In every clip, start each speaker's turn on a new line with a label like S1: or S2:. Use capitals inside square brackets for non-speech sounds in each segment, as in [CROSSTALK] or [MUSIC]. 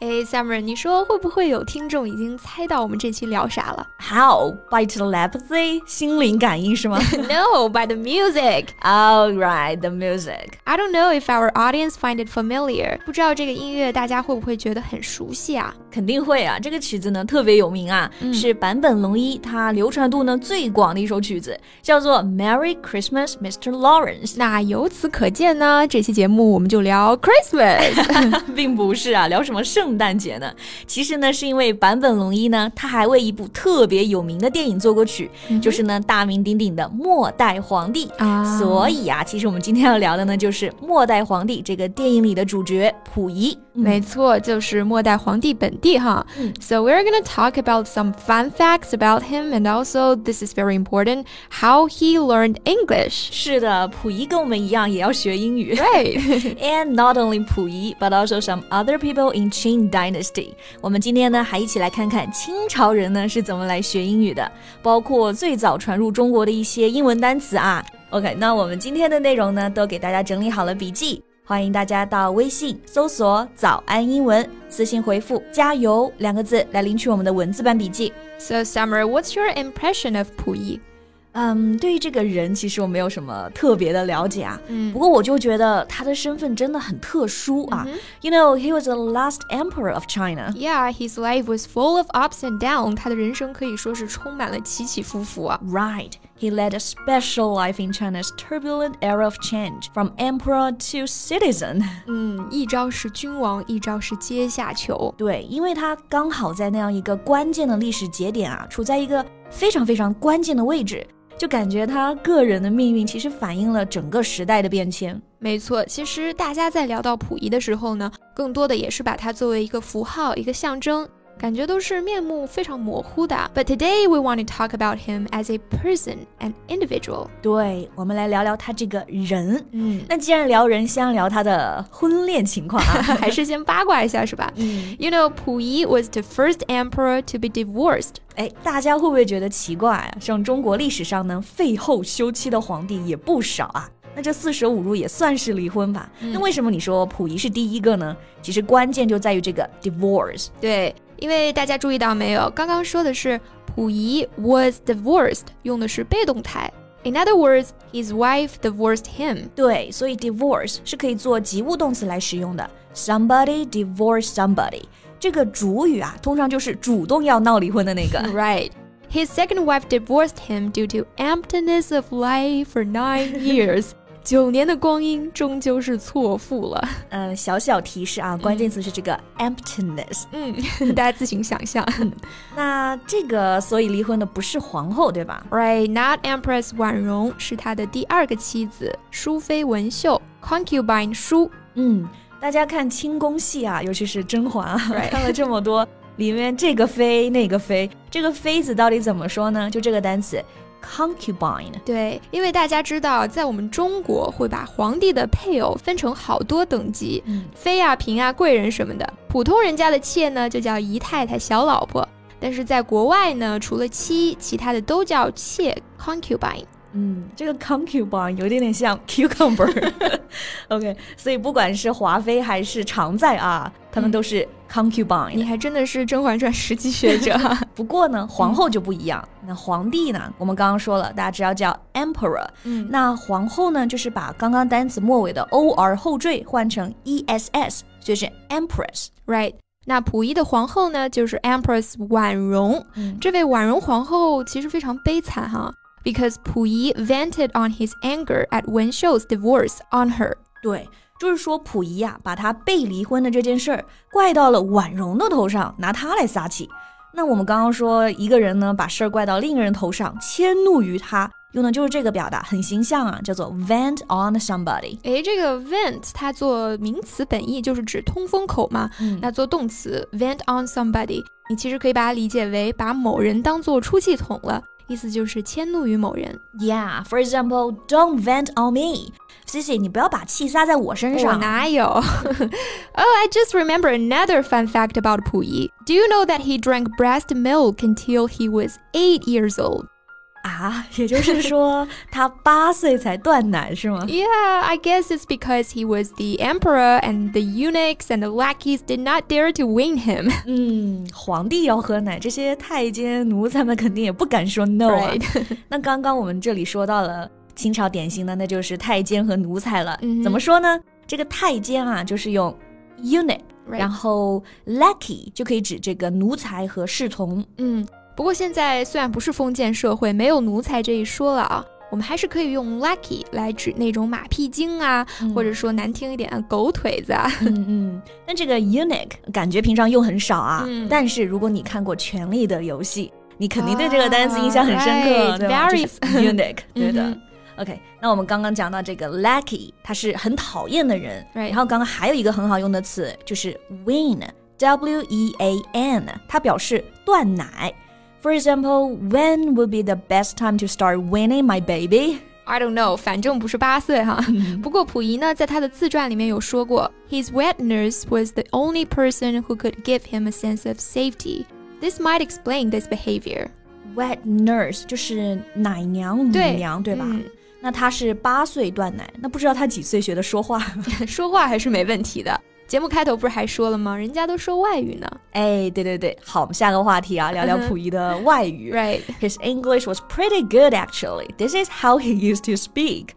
S1: 哎，Summer，你说会不会有听众已经猜到我们这期聊啥了
S2: ？How by telepathy，心灵感应是吗
S1: ？No, by the music.
S2: All right, the music.
S1: I don't know if our audience find it familiar. 不知道这个音乐大家会不会觉得很熟悉啊？
S2: 肯定会啊！这个曲子呢特别有名啊，嗯、是坂本龙一他流传度呢最广的一首曲子，叫做《Merry Christmas, Mr. Lawrence》。
S1: 那由此可见呢，这期节目我们就聊 Christmas，
S2: 并不是啊，聊什么圣。圣诞节呢，其实呢是因为坂本龙一呢，他还为一部特别有名的电影做过曲，就是呢大名鼎鼎的《末代皇帝》啊。所以啊，其实我们今天要聊的呢，就是《末代皇帝》这个电影里的主角溥仪。
S1: 没错，就是末代皇帝本地哈。So we're gonna talk about some fun facts about him, and also this is very important how he learned English.
S2: 是的，溥仪跟我们一样也要学英语。
S1: Right. [LAUGHS]
S2: and not only 溥仪，but also some other people in Qing Dynasty. 我们今天呢还一起来看看清朝人呢是怎么来学英语的，包括最早传入中国的一些英文单词啊。OK，那我们今天的内容呢都给大家整理好了笔记。 欢迎大家到微信搜索“早安英文”，私信回复“加油”两个字来领取我们的文字版笔记。
S1: So Summer, what's your impression of 溥仪？
S2: 嗯，对于这个人，其实我没有什么特别的了解啊。嗯，不过我就觉得他的身份真的很特殊啊。You know, he was the last emperor of China.
S1: Yeah, his life was full of ups and downs. 他的人生可以说是充满了起起伏伏啊。
S2: Right. He led a special life in China's turbulent era of change, from emperor to citizen. [LAUGHS]
S1: 嗯，一朝是君王，一朝是阶下囚。
S2: 对，因为他刚好在那样一个关键的历史节点啊，处在一个非常非常关键的位置，就感觉他个人的命运其实反映了整个时代的变迁。
S1: 没错，其实大家在聊到溥仪的时候呢，更多的也是把它作为一个符号、一个象征。感觉都是面目非常模糊的。But today we want to talk about him as a person, an individual.
S2: 对，我们来聊聊他这个人。嗯，那既然聊人，先聊他的婚恋情况啊，[LAUGHS]
S1: 还是先八卦一下是吧？嗯，You know, 溥仪 was the first emperor to be divorced.
S2: 哎，大家会不会觉得奇怪啊？像中国历史上呢，废后休妻的皇帝也不少啊。那这四舍五入也算是离婚吧？那为什么你说溥仪是第一个呢？其实关键就在于这个 divorce。
S1: 对。因为大家注意到没有，刚刚说的是溥仪 was divorced，用的是被动态。In other words, his wife divorced him。
S2: 对，所以 divorce 是可以做及物动词来使用的。Somebody divorced somebody，这个主语啊，通常就是主动要闹离婚的那个。
S1: Right. His second wife divorced him due to emptiness of life for nine [LAUGHS] years. 九年的光阴终究是错付了。
S2: 嗯，小小提示啊，关键词是这个 emptiness。
S1: 嗯，大家自行想象。
S2: 那这个，所以离婚的不是皇后，对吧
S1: ？Right, not Empress 婉容是他的第二个妻子，淑妃文秀 concubine 淑。
S2: 嗯，大家看清宫戏啊，尤其是甄嬛啊，看了这么多，里面这个妃那个妃，这个妃子到底怎么说呢？就这个单词。concubine。
S1: 对，因为大家知道，在我们中国会把皇帝的配偶分成好多等级，妃啊、嫔啊、贵人什么的。普通人家的妾呢，就叫姨太太、小老婆。但是在国外呢，除了妻，其他的都叫妾 concubine。
S2: 嗯，这个 concubine 有点点像 cucumber。[LAUGHS] OK，所以不管是华妃还是常在啊，他们都是 concubine。
S1: 你还真的是《甄嬛传》实际学者。[LAUGHS]
S2: 不过呢，皇后就不一样。那皇帝呢？我们刚刚说了，大家知道叫 emperor。嗯，那皇后呢，就是把刚刚单词末尾的 or 后缀换成 ess，就是 empress。
S1: Right。那溥仪的皇后呢，就是 Empress 婉容。嗯这位婉容皇后其实非常悲惨哈。Because Pu Yi vented on his anger at Wen Shou's divorce on her.
S2: 对，就是说溥仪呀、啊，把他被离婚的这件事儿怪到了婉容的头上，拿他来撒气。那我们刚刚说一个人呢，把事儿怪到另一个人头上，迁怒于他，用的就是这个表达，很形象啊，叫做 vent on somebody。
S1: 诶，这个 vent 它做名词本意就是指通风口嘛，
S2: 嗯
S1: 那做动词 vent on somebody，你其实可以把它理解为把某人当做出气筒了，意思就是迁怒于某人。
S2: Yeah, for example, don't vent on me. Cici，你不要把气撒在我身
S1: 我
S2: 上。
S1: 哪有？Oh, I [LAUGHS] just remember another fun fact about Pu Yi. Do you know that he drank breast milk until he was eight years old?
S2: 啊，也就是说他八岁才断奶是吗？
S1: Yeah, [LAUGHS] I guess it's because he was the emperor and the eunuchs and the lackeys did not dare to wing him. [LAUGHS]
S2: 嗯，皇帝要喝奶，这些太监奴才们肯定也不敢说 no 啊。
S1: Right.
S2: 那刚刚我们这里说到了清朝典型的，那就是太监和奴才了。
S1: 嗯[LAUGHS] 哼
S2: 怎么说呢？这个太监啊，就是用 eunuch，
S1: Right.
S2: 然后 lackey 就可以指这个奴才和侍从。
S1: 嗯， 不过现在虽然不是封建社会，没有奴才这一说了啊，我们还是可以用 lackey 来指那种马屁精啊，或者说难听一点狗腿子啊。
S2: 嗯嗯，那这个 eunuch 感觉平常用很少啊。
S1: 嗯
S2: 但是如果你看过《权力的游戏》，你肯定对这个单词印象很深刻
S1: ，right,
S2: 对吧
S1: very-
S2: 就是 [LAUGHS] eunuch，对的。
S1: 嗯
S2: OK，那我们刚刚讲到这个 lackey，他是很讨厌的人。然后刚刚还有一个很好用的词，就是 wean，W E A N，它表示断奶。For example, when would be the best time to start weaning my baby?
S1: I don't know，反正不是八岁哈。不过溥仪呢，在他的自传里面有说过，His wet nurse was the only person who could give him a sense of safety. This might explain this behavior.
S2: Wet nurse 就是奶娘、母
S1: 对
S2: 娘，对吧？
S1: 嗯
S2: 那他是八岁断奶，那不知道他几岁学的说话？
S1: 说话还是没问题的。 [LAUGHS] 节目开头不是还说了吗？人家都说外语呢。
S2: 哎，对对对，好，我们下个话题啊，聊聊溥仪的外语。[LAUGHS]
S1: Right.
S2: His English was pretty good actually. This is how he used to speak.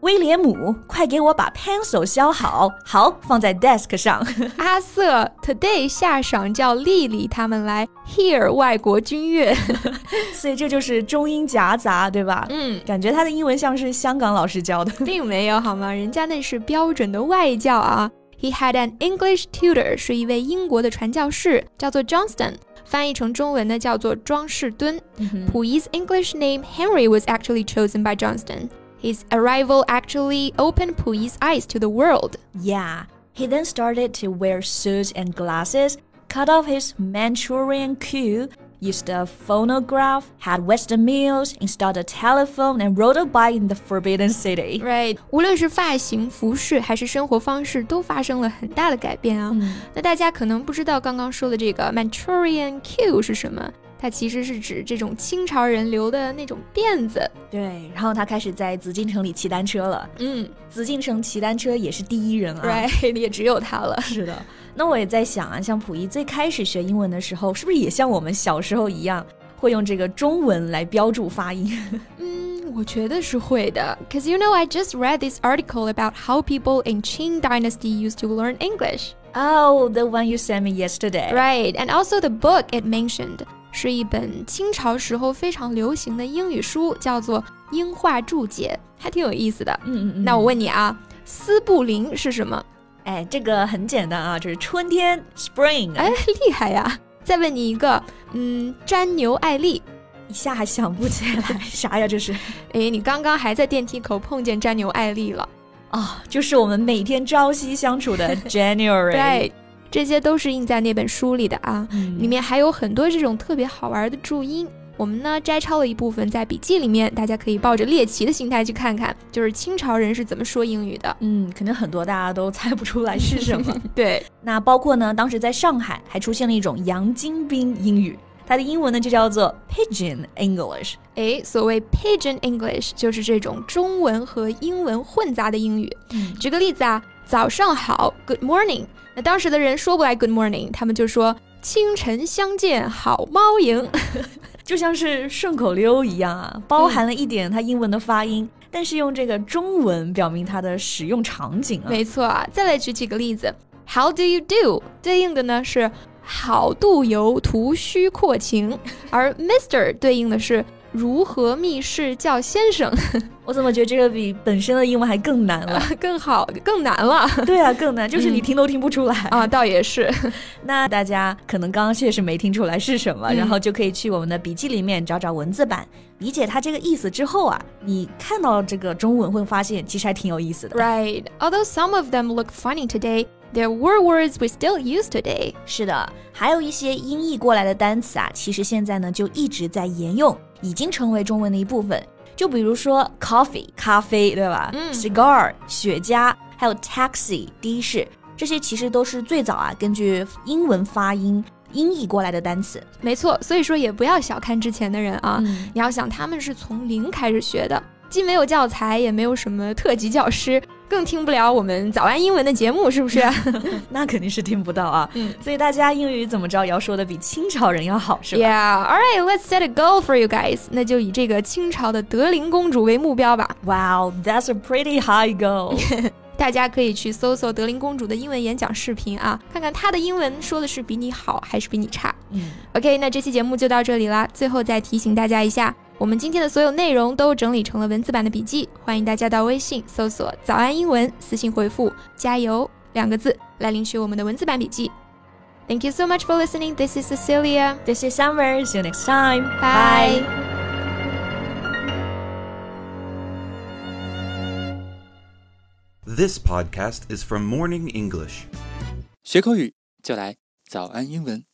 S2: 威廉姆，快给我把 pencil 削好，好放在 desk 上。[LAUGHS] [LAUGHS]
S1: 阿瑟 today 下赏叫丽丽他们来 hear 外国军乐。
S2: 所以这就是中英夹杂，对吧？
S1: 嗯，
S2: 感觉他的英文像是香港老师教的。
S1: 并没有好吗？人家那是标准的外教啊。He had an English tutor，是一位英国的传教士，叫做 Johnston，翻译成中文呢叫做庄士敦。溥仪 's English name Henry was actually chosen by Johnston. His arrival actually opened 溥仪 's eyes to the world.
S2: Yeah, he then started to wear suits and glasses, cut off his Manchurian queue, used a phonograph, had Western meals, installed a telephone, and rode a bike in the Forbidden City.
S1: Right，无论是发型、服饰还是生活方式，都发生了很大的改变啊。
S2: 嗯
S1: 那大家可能不知道刚刚说的这个 Manchurian Q 是什么？ 它其实是指这种清朝人留的那种辫子。
S2: 对，然后他开始在紫禁城里骑单车了。
S1: 嗯
S2: 紫禁城骑单车也是第一人啊。
S1: ，Right，也只有他了。
S2: 是的。那我也在想啊，像溥仪最开始学英文的时候，是不是也像我们小时候一样，会用这个中文来标注发音？
S1: 嗯，我觉得是会的。Cause you know, I just read this article about how people in Qing Dynasty used to learn English.
S2: Oh, the one you sent me yesterday.
S1: Right, and also the book it mentioned 是一本清朝时候非常流行的英语书，叫做《英化注解》，还挺有意思的。
S2: 嗯嗯嗯。
S1: 那我问你啊，斯布林是什么？
S2: 哎，这个很简单啊，就是春天 （spring）。
S1: 哎，厉害呀！再问你一个，嗯，詹牛艾丽。
S2: 一下还想不起来 [LAUGHS] 啥呀？这是
S1: 哎，你刚刚还在电梯口碰见詹牛艾丽了。
S2: 啊、就是我们每天朝夕相处的 [LAUGHS] January。
S1: 对，这些都是印在那本书里的啊，
S2: 嗯
S1: 里面还有很多这种特别好玩的注音。我们呢摘抄了一部分在笔记里面，大家可以抱着猎奇的心态去看看，就是清朝人是怎么说英语的。
S2: 嗯，肯定很多大家都猜不出来是什么。[LAUGHS]
S1: 对，
S2: 那包括呢，当时在上海还出现了一种洋金兵英语，它的英文呢就叫做 Pigeon English。
S1: 哎，所谓 Pigeon English 就是这种中文和英文混杂的英语。
S2: 嗯
S1: 举个例子啊，早上好，Good morning。那当时的人说不来 Good morning，他们就说清晨相见好猫迎。[LAUGHS]
S2: 就像是顺口溜一样啊，包含了一点它英文的发音，[LAUGHS] 但是用这个中文表明它的使用场景啊。
S1: 没错啊，再来举几个例子，How do you do？对应的呢是好度游，图虚阔情，而 Mister 对应的是如何密室叫先生？[LAUGHS]
S2: 我怎么觉得这个比本身的英文还更难了？[LAUGHS]
S1: 更好，更难了。
S2: 对啊，更难，就是你听都听不出来
S1: 啊。倒也是。[LAUGHS]
S2: 那大家可能刚刚确实没听出来是什么，然后就可以去我们的笔记里面找找文字版，理解它这个意思之后啊，你看到这个中文会发现其实还挺有意思的。
S1: Right. Although some of them look funny today. There were words we still use today。
S2: 是的，还有一些音译过来的单词啊，其实现在呢就一直在沿用，已经成为中文的一部分。就比如说 coffee 咖啡，对吧？嗯，cigar 雪茄，还有 taxi 的士，这些其实都是最早啊根据英文发音音译过来的单词。
S1: 没错，所以说也不要小看之前的人啊，你要想他们是从零开始学的，既没有教材，也没有什么特级教师。更听不了我们早安英文的节目，是不是？[LAUGHS]
S2: 那肯定是听不到啊。嗯，所以大家英语怎么着也要说的比清朝人要好，是吧
S1: ？Yeah. All right, let's set a goal for you guys. 那就以这个清朝的德龄公主为目标吧。
S2: Wow, that's a pretty high goal. [LAUGHS]
S1: 大家可以去搜搜德龄公主的英文演讲视频啊，看看她的英文说的是比你好还是比你差。嗯，OK，那这期节目就到这里啦。最后再提醒大家一下。我们今天的所有内容都整理成了文字版的笔记，欢迎大家到微信搜索“早安英文”，私信回复“加油”两个字来领取我们的文字版笔记。Thank you so much for listening. This is Cecilia.
S2: This is Summer. See you next time.
S1: Bye.
S3: This podcast is from Morning English.
S4: 学口语就来早安英文。